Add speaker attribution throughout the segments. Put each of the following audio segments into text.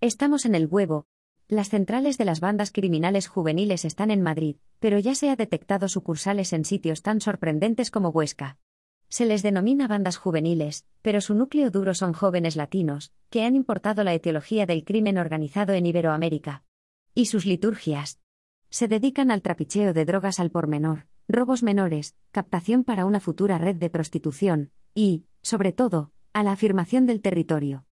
Speaker 1: Estamos en el huevo. Las centrales de las bandas criminales juveniles están en Madrid, pero ya se ha detectado sucursales en sitios tan sorprendentes como Huesca. Se les denomina bandas juveniles, pero su núcleo duro son jóvenes latinos, que han importado la etiología del crimen organizado en Iberoamérica. Y sus liturgias. Se dedican al trapicheo de drogas al por menor, robos menores, captación para una futura red de prostitución, y, sobre todo, a la afirmación del territorio.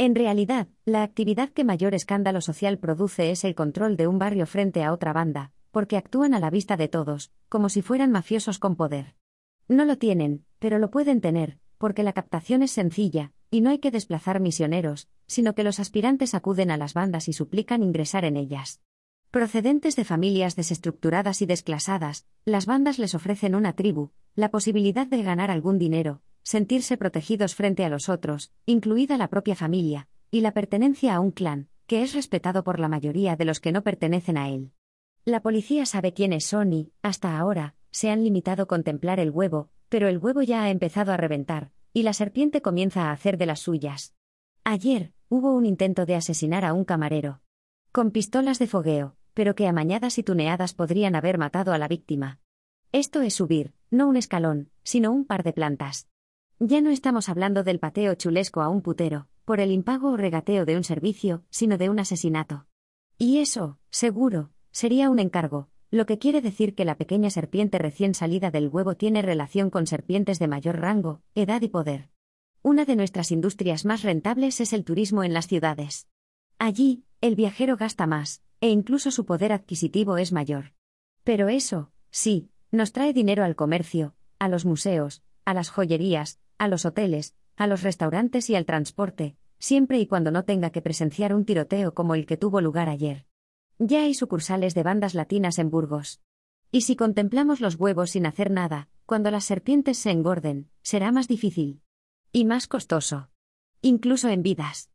Speaker 1: En realidad, la actividad que mayor escándalo social produce es el control de un barrio frente a otra banda, porque actúan a la vista de todos, como si fueran mafiosos con poder. No lo tienen, pero lo pueden tener, porque la captación es sencilla, y no hay que desplazar misioneros, sino que los aspirantes acuden a las bandas y suplican ingresar en ellas. Procedentes de familias desestructuradas y desclasadas, las bandas les ofrecen una tribu, la posibilidad de ganar algún dinero, sentirse protegidos frente a los otros, incluida la propia familia, y la pertenencia a un clan, que es respetado por la mayoría de los que no pertenecen a él. La policía sabe quiénes son y, hasta ahora, se han limitado a contemplar el huevo, pero el huevo ya ha empezado a reventar, y la serpiente comienza a hacer de las suyas. Ayer, hubo un intento de asesinar a un camarero. Con pistolas de fogueo, pero que amañadas y tuneadas podrían haber matado a la víctima. Esto es subir, no un escalón, sino un par de plantas. Ya no estamos hablando del pateo chulesco a un putero, por el impago o regateo de un servicio, sino de un asesinato. Y eso, seguro, sería un encargo, lo que quiere decir que la pequeña serpiente recién salida del huevo tiene relación con serpientes de mayor rango, edad y poder. Una de nuestras industrias más rentables es el turismo en las ciudades. Allí, el viajero gasta más, e incluso su poder adquisitivo es mayor. Pero eso, sí, nos trae dinero al comercio, a los museos, a las joyerías, a los hoteles, a los restaurantes y al transporte, siempre y cuando no tenga que presenciar un tiroteo como el que tuvo lugar ayer. Ya hay sucursales de bandas latinas en Burgos. Y si contemplamos los huevos sin hacer nada, cuando las serpientes se engorden, será más difícil. Y más costoso. Incluso en vidas.